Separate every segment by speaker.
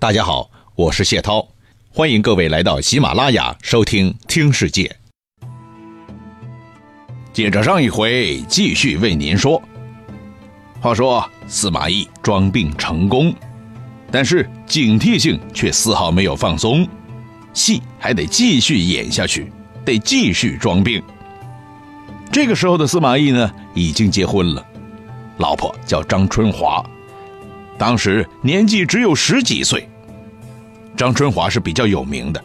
Speaker 1: 大家好，我是谢涛，欢迎各位来到喜马拉雅收听《听世界》。接着上一回，继续为您说。话说司马懿装病成功，但是警惕性却丝毫没有放松，戏还得继续演下去，得继续装病。这个时候的司马懿呢，已经结婚了，老婆叫张春华。当时年纪只有十几岁，张春华是比较有名的。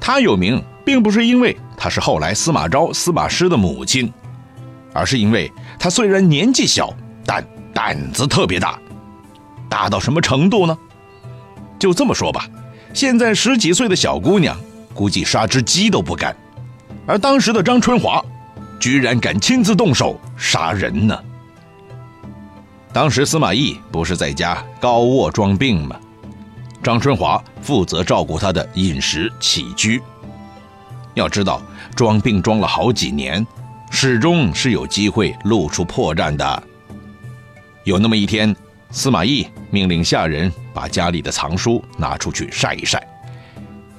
Speaker 1: 他有名，并不是因为他是后来司马昭、司马师的母亲，而是因为他虽然年纪小，但胆子特别大。大到什么程度呢？就这么说吧，现在十几岁的小姑娘，估计杀只鸡都不敢，而当时的张春华，居然敢亲自动手杀人呢。当时司马懿不是在家高卧装病吗？张春华负责照顾他的饮食起居。要知道，装病装了好几年，始终是有机会露出破绽的。有那么一天，司马懿命令下人把家里的藏书拿出去晒一晒。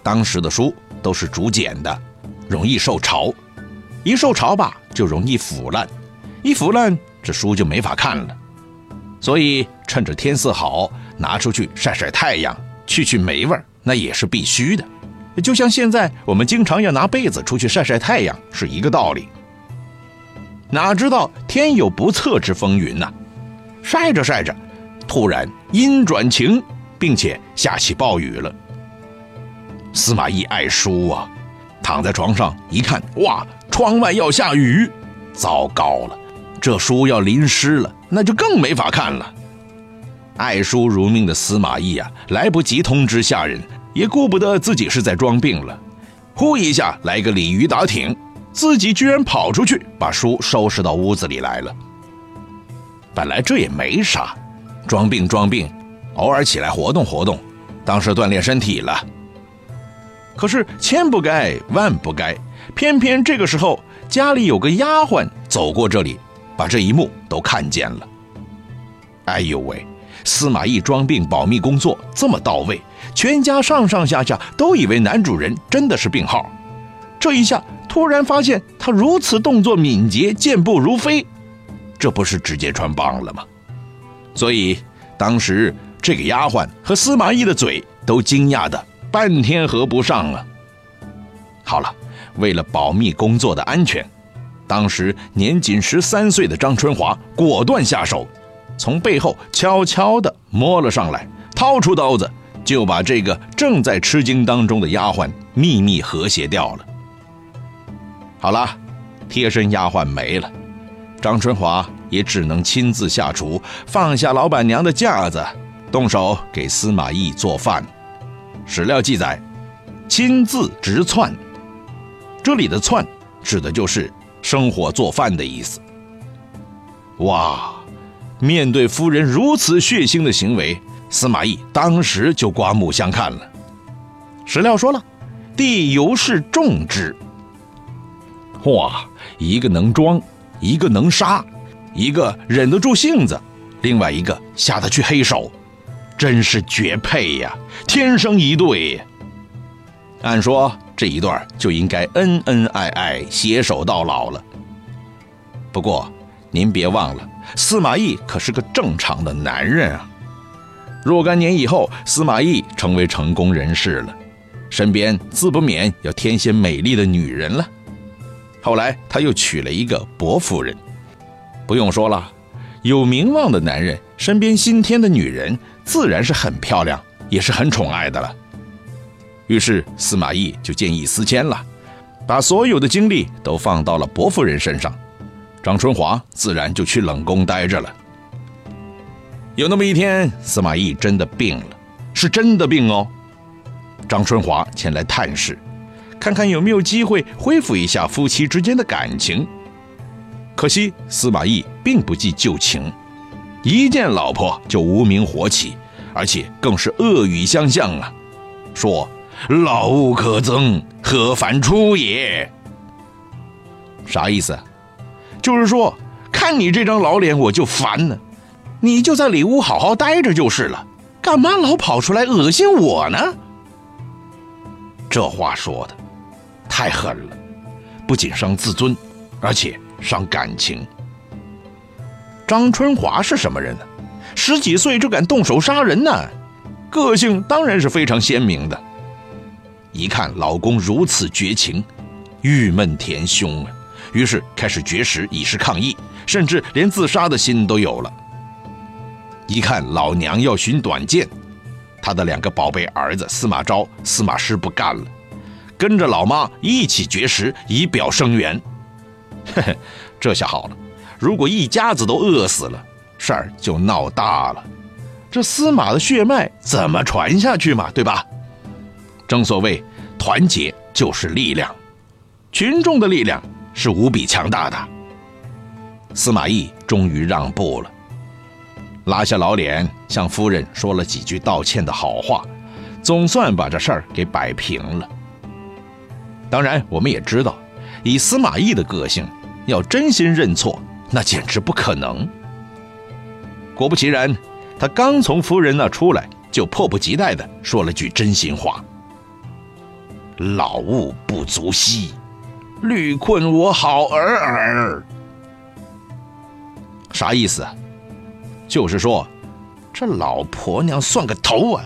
Speaker 1: 当时的书都是竹简的，容易受潮，一受潮吧就容易腐烂，一腐烂这书就没法看了。所以趁着天色好，拿出去晒晒太阳，去去霉味儿，那也是必须的。就像现在我们经常要拿被子出去晒晒太阳是一个道理。哪知道天有不测之风云呐，晒着晒着，突然阴转晴，并且下起暴雨了。司马懿爱书啊，躺在床上一看，哇，窗外要下雨，糟糕了，这书要淋湿了。那就更没法看了。爱书如命的司马懿啊，来不及通知下人，也顾不得自己是在装病了，呼一下来个鲤鱼打挺，自己居然跑出去把书收拾到屋子里来了。本来这也没啥，装病装病，偶尔起来活动活动，当是锻炼身体了。可是千不该万不该，偏偏这个时候家里有个丫鬟走过这里。把这一幕都看见了。哎呦喂！司马懿装病保密工作这么到位，全家上上下下都以为男主人真的是病号。这一下突然发现他如此动作敏捷，健步如飞，这不是直接穿帮了吗？所以当时这个丫鬟和司马懿的嘴都惊讶的半天合不上了。好了，为了保密工作的安全。当时年仅十三岁的张春华果断下手，从背后悄悄地摸了上来，掏出刀子，就把这个正在吃惊当中的丫鬟秘密和谐掉了。好了，贴身丫鬟没了，张春华也只能亲自下厨，放下老板娘的架子，动手给司马懿做饭。史料记载，亲自直窜，这里的窜指的就是。生火做饭的意思。哇，面对夫人如此血腥的行为，司马懿当时就刮目相看了。史料说了，帝尤是重之。哇，一个能装，一个能杀，一个忍得住性子，另外一个下得去黑手，真是绝配呀，天生一对。按说。这一段就应该恩恩爱爱，携手到老了。不过，您别忘了，司马懿可是个正常的男人啊。若干年以后，司马懿成为成功人士了，身边自不免要添些美丽的女人了。后来，他又娶了一个薄夫人。不用说了，有名望的男人身边新添的女人，自然是很漂亮，也是很宠爱的了。于是司马懿就见异思迁了，把所有的精力都放到了伯夫人身上，张春华自然就去冷宫待着了。有那么一天，司马懿真的病了，是真的病哦。张春华前来探视，看看有没有机会恢复一下夫妻之间的感情。可惜司马懿并不计旧情，一见老婆就无名火起，而且更是恶语相向啊，说。老物可憎，何烦出也？啥意思？就是说，看你这张老脸，我就烦呢。你就在里屋好好待着就是了，干嘛老跑出来恶心我呢？这话说的太狠了，不仅伤自尊，而且伤感情。张春华是什么人呢？十几岁就敢动手杀人呢？个性当然是非常鲜明的。一看老公如此绝情，郁闷填胸啊，于是开始绝食以示抗议，甚至连自杀的心都有了。一看老娘要寻短见，他的两个宝贝儿子司马昭、司马师不干了，跟着老妈一起绝食以表声援。嘿嘿，这下好了，如果一家子都饿死了，事儿就闹大了。这司马的血脉怎么传下去嘛？对吧？正所谓团结就是力量，群众的力量是无比强大的。司马懿终于让步了。拉下老脸，向夫人说了几句道歉的好话，总算把这事儿给摆平了。当然，我们也知道，以司马懿的个性，要真心认错，那简直不可能。果不其然，他刚从夫人那出来，就迫不及待地说了句真心话：“老物不足惜，屡困我好儿儿。”啥意思啊？就是说，这老婆娘算个头啊！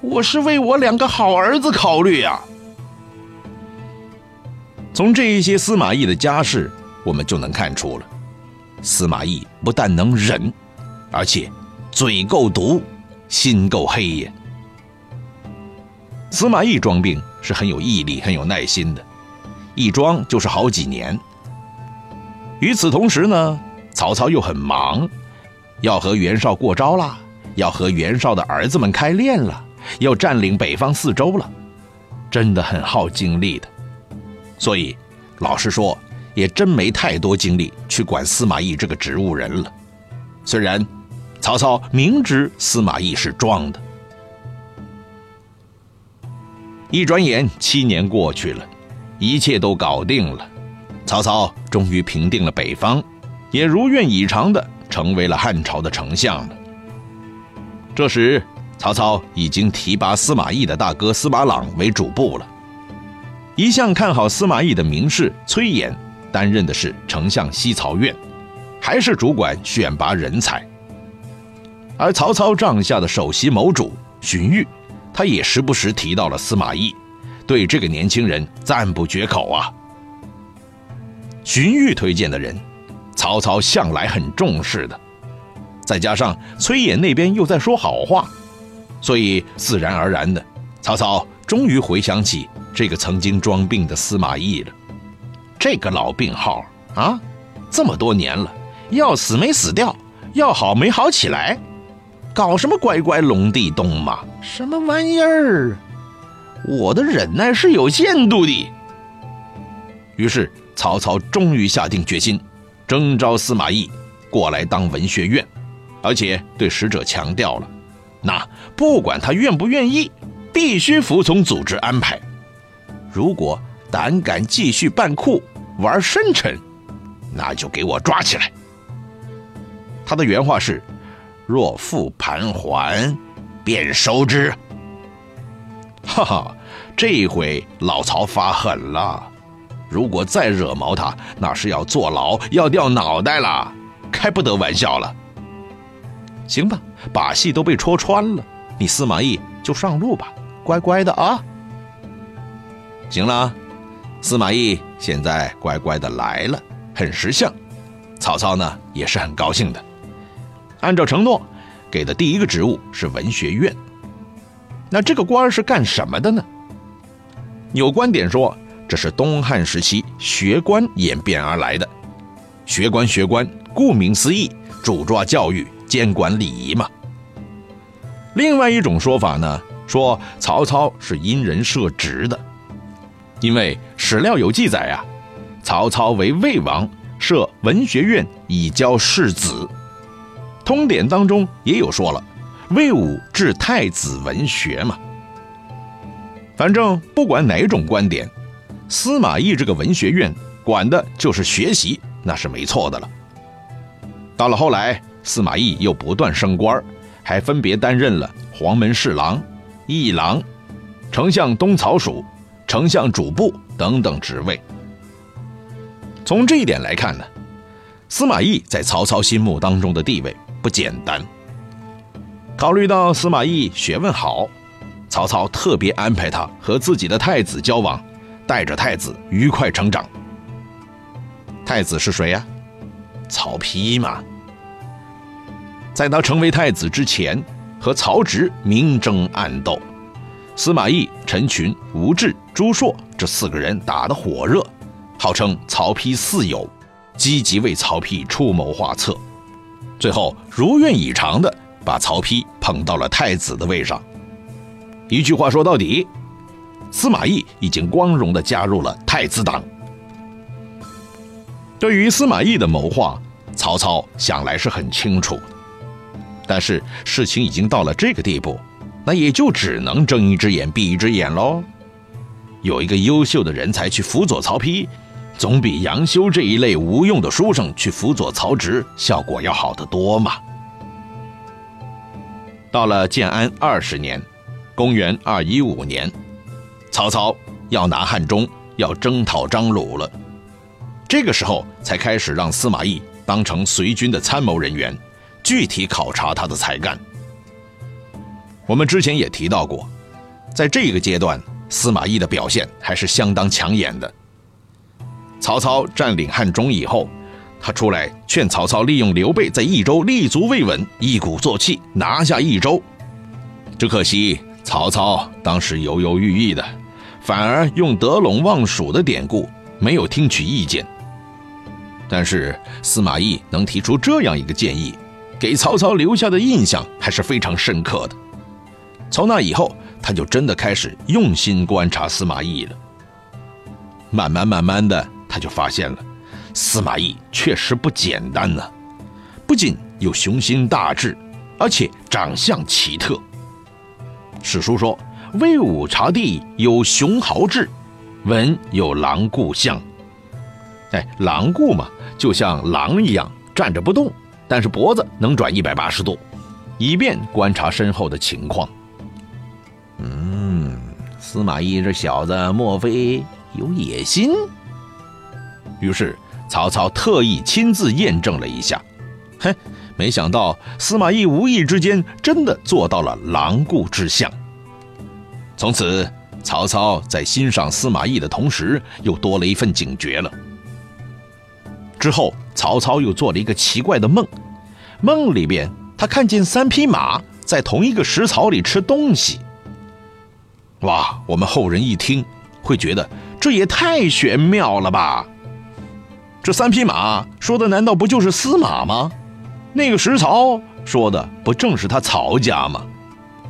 Speaker 1: 我是为我两个好儿子考虑呀。从这一些司马懿的家世，我们就能看出了，司马懿不但能忍，而且嘴够毒，心够黑呀。司马懿装病是很有毅力、很有耐心的，一装就是好几年。与此同时呢，曹操又很忙。要和袁绍过招了，要和袁绍的儿子们开练了，要占领北方四周了，真的很耗精力的。所以，老实说，也真没太多精力去管司马懿这个植物人了。虽然曹操明知司马懿是装的，一转眼七年过去了，一切都搞定了，曹操终于平定了北方，也如愿以偿的。成为了汉朝的丞相了。这时，曹操已经提拔司马懿的大哥司马朗为主簿了。一向看好司马懿的名士崔琰担任的是丞相西曹院，还是主管选拔人才。而曹操帐下的首席谋主荀彧，他也时不时提到了司马懿，对这个年轻人赞不绝口啊。荀彧推荐的人。曹操向来很重视的，再加上崔琰那边又在说好话，所以自然而然的，曹操终于回想起这个曾经装病的司马懿了。这个老病号啊，这么多年了，要死没死掉，要好没好起来，搞什么乖乖龙地洞嘛？什么玩意儿？我的忍耐是有限度的。于是曹操终于下定决心。征召司马懿过来当文学院，而且对使者强调了：那不管他愿不愿意，必须服从组织安排。如果胆敢继续扮酷玩深沉，那就给我抓起来。他的原话是：“若复盘桓，便收之。”哈哈，这回老曹发狠了。如果再惹毛他，那是要坐牢，要掉脑袋了，开不得玩笑了。行吧，把戏都被戳穿了，你司马懿就上路吧，乖乖的啊。行了，司马懿现在乖乖的来了，很识相。曹操呢也是很高兴的，按照承诺，给的第一个职务是文学院。那这个官是干什么的呢？有观点说。这是东汉时期学官演变而来的，学官学官，顾名思义，主抓教育，监管礼仪嘛。另外一种说法呢，说曹操是因人设职的，因为史料有记载啊，曹操为魏王设文学院以教世子，通典当中也有说了，魏武治太子文学嘛。反正不管哪种观点。司马懿这个文学院管的就是学习，那是没错的了。到了后来，司马懿又不断升官，还分别担任了黄门侍郎、议郎、丞相东曹属、丞相主簿等等职位。从这一点来看呢，司马懿在曹操心目当中的地位不简单。考虑到司马懿学问好，曹操特别安排他和自己的太子交往，带着太子愉快成长。太子是谁呀？曹丕嘛。在他成为太子之前，和曹植明争暗斗，司马懿、陈群、吴质、朱硕这四个人打得火热，号称曹丕四友，积极为曹丕出谋划策，最后如愿以偿的把曹丕捧到了太子的位上。一句话说到底，司马懿已经光荣的加入了太子党。对于司马懿的谋划，曹操想来是很清楚，但是事情已经到了这个地步，那也就只能睁一只眼闭一只眼喽。有一个优秀的人才去辅佐曹丕，总比杨修这一类无用的书生去辅佐曹植效果要好得多嘛。到了建安二十年，公元二一五年，曹操要拿汉中，要征讨张鲁了。这个时候才开始让司马懿当成随军的参谋人员，具体考察他的才干。我们之前也提到过，在这个阶段，司马懿的表现还是相当抢眼的。曹操占领汉中以后，他出来劝曹操利用刘备在益州立足未稳，一鼓作气拿下益州。只可惜曹操当时犹犹豫豫的，反而用得陇望蜀的典故，没有听取意见。但是司马懿能提出这样一个建议，给曹操留下的印象还是非常深刻的。从那以后，他就真的开始用心观察司马懿了。慢慢慢慢的，他就发现了，司马懿确实不简单呢，不仅有雄心大志，而且长相奇特。史书说：“威武察地，有雄豪志，文有狼顾相。”哎，狼顾嘛。就像狼一样站着不动，但是脖子能转一百八十度，以便观察身后的情况。嗯，司马懿这小子莫非有野心？于是曹操特意亲自验证了一下，嘿，没想到司马懿无意之间真的做到了狼顾之相。从此，曹操在欣赏司马懿的同时，又多了一份警觉了。之后，曹操又做了一个奇怪的梦，梦里边他看见三匹马在同一个食槽里吃东西。哇，我们后人一听会觉得这也太玄妙了吧？这三匹马说的难道不就是司马吗？那个石槽说的不正是他曹家吗？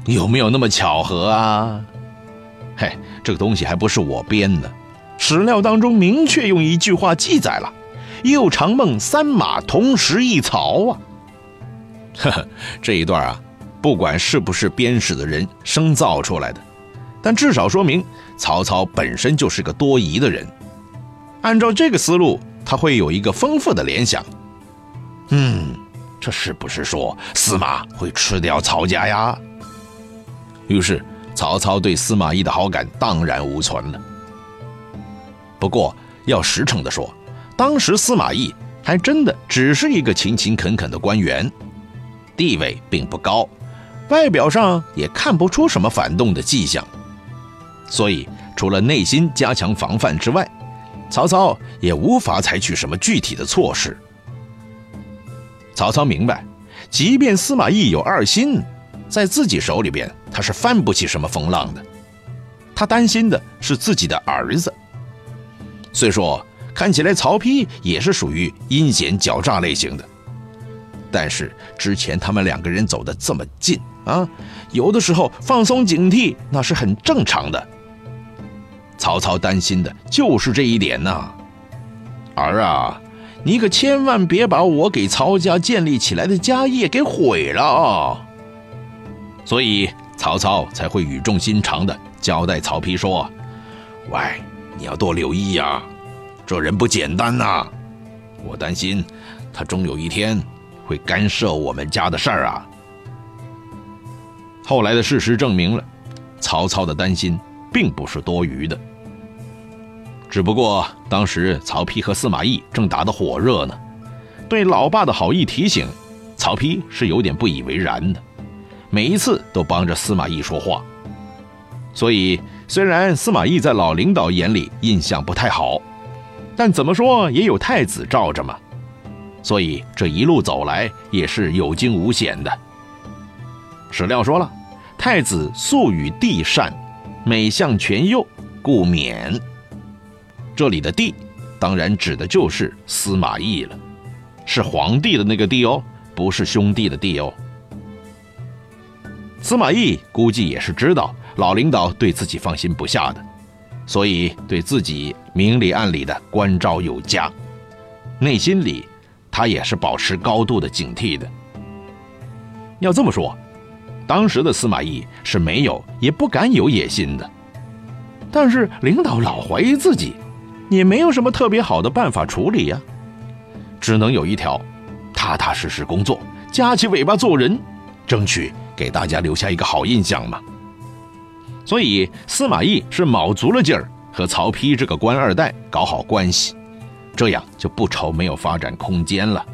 Speaker 1: 有没有那么巧合啊？嘿，这个东西还不是我编的，史料当中明确用一句话记载了。又长梦三马同时一槽啊！呵呵，这一段啊，不管是不是编史的人生造出来的，但至少说明曹操本身就是个多疑的人。按照这个思路，他会有一个丰富的联想。嗯，这是不是说司马会吃掉曹家呀？于是曹操对司马懿的好感荡然无存了。不过要实诚的说。当时司马懿还真的只是一个勤勤恳恳的官员，地位并不高，外表上也看不出什么反动的迹象，所以除了内心加强防范之外，曹操也无法采取什么具体的措施。曹操明白，即便司马懿有二心，在自己手里边他是翻不起什么风浪的，他担心的是自己的儿子。虽说。看起来曹丕也是属于阴险狡诈类型的，但是之前他们两个人走得这么近啊，有的时候放松警惕那是很正常的。曹操担心的就是这一点呐。儿啊，你可千万别把我给曹家建立起来的家业给毁了啊！所以曹操才会语重心长的交代曹丕说：“喂，你要多留意呀。”这人不简单呐，我担心他终有一天会干涉我们家的事儿啊。后来的事实证明了，曹操的担心并不是多余的。只不过当时曹丕和司马懿正打得火热呢，对老爸的好意提醒，曹丕是有点不以为然的，每一次都帮着司马懿说话。所以，虽然司马懿在老领导眼里印象不太好，但怎么说也有太子罩着嘛，所以这一路走来也是有惊无险的。史料说了，太子素与帝善，每向权佑，故免。这里的帝，当然指的就是司马懿了，是皇帝的那个帝哦，不是兄弟的弟哦。司马懿估计也是知道。老领导对自己放心不下的，所以对自己明里暗里的关照有加，内心里他也是保持高度的警惕的。要这么说，当时的司马懿是没有也不敢有野心的，但是领导老怀疑自己，也没有什么特别好的办法处理呀，只能有一条，踏踏实实工作，夹起尾巴做人，争取给大家留下一个好印象嘛。所以司马懿是卯足了劲儿和曹丕这个官二代搞好关系，这样就不愁没有发展空间了，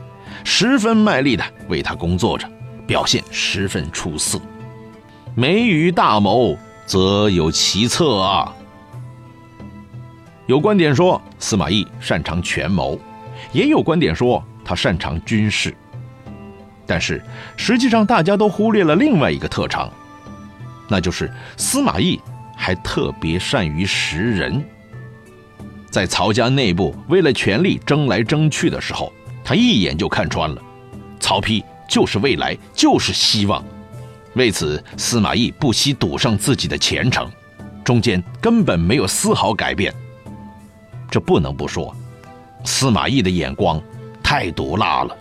Speaker 1: 十分卖力的为他工作着，表现十分出色。梅于大谋，则有其策啊。有观点说司马懿擅长权谋，也有观点说他擅长军事，但是实际上大家都忽略了另外一个特长。那就是司马懿还特别善于识人，在曹家内部为了权力争来争去的时候，他一眼就看穿了，曹丕就是未来，就是希望。为此，司马懿不惜赌上自己的前程，中间根本没有丝毫改变。这不能不说，司马懿的眼光太毒辣了。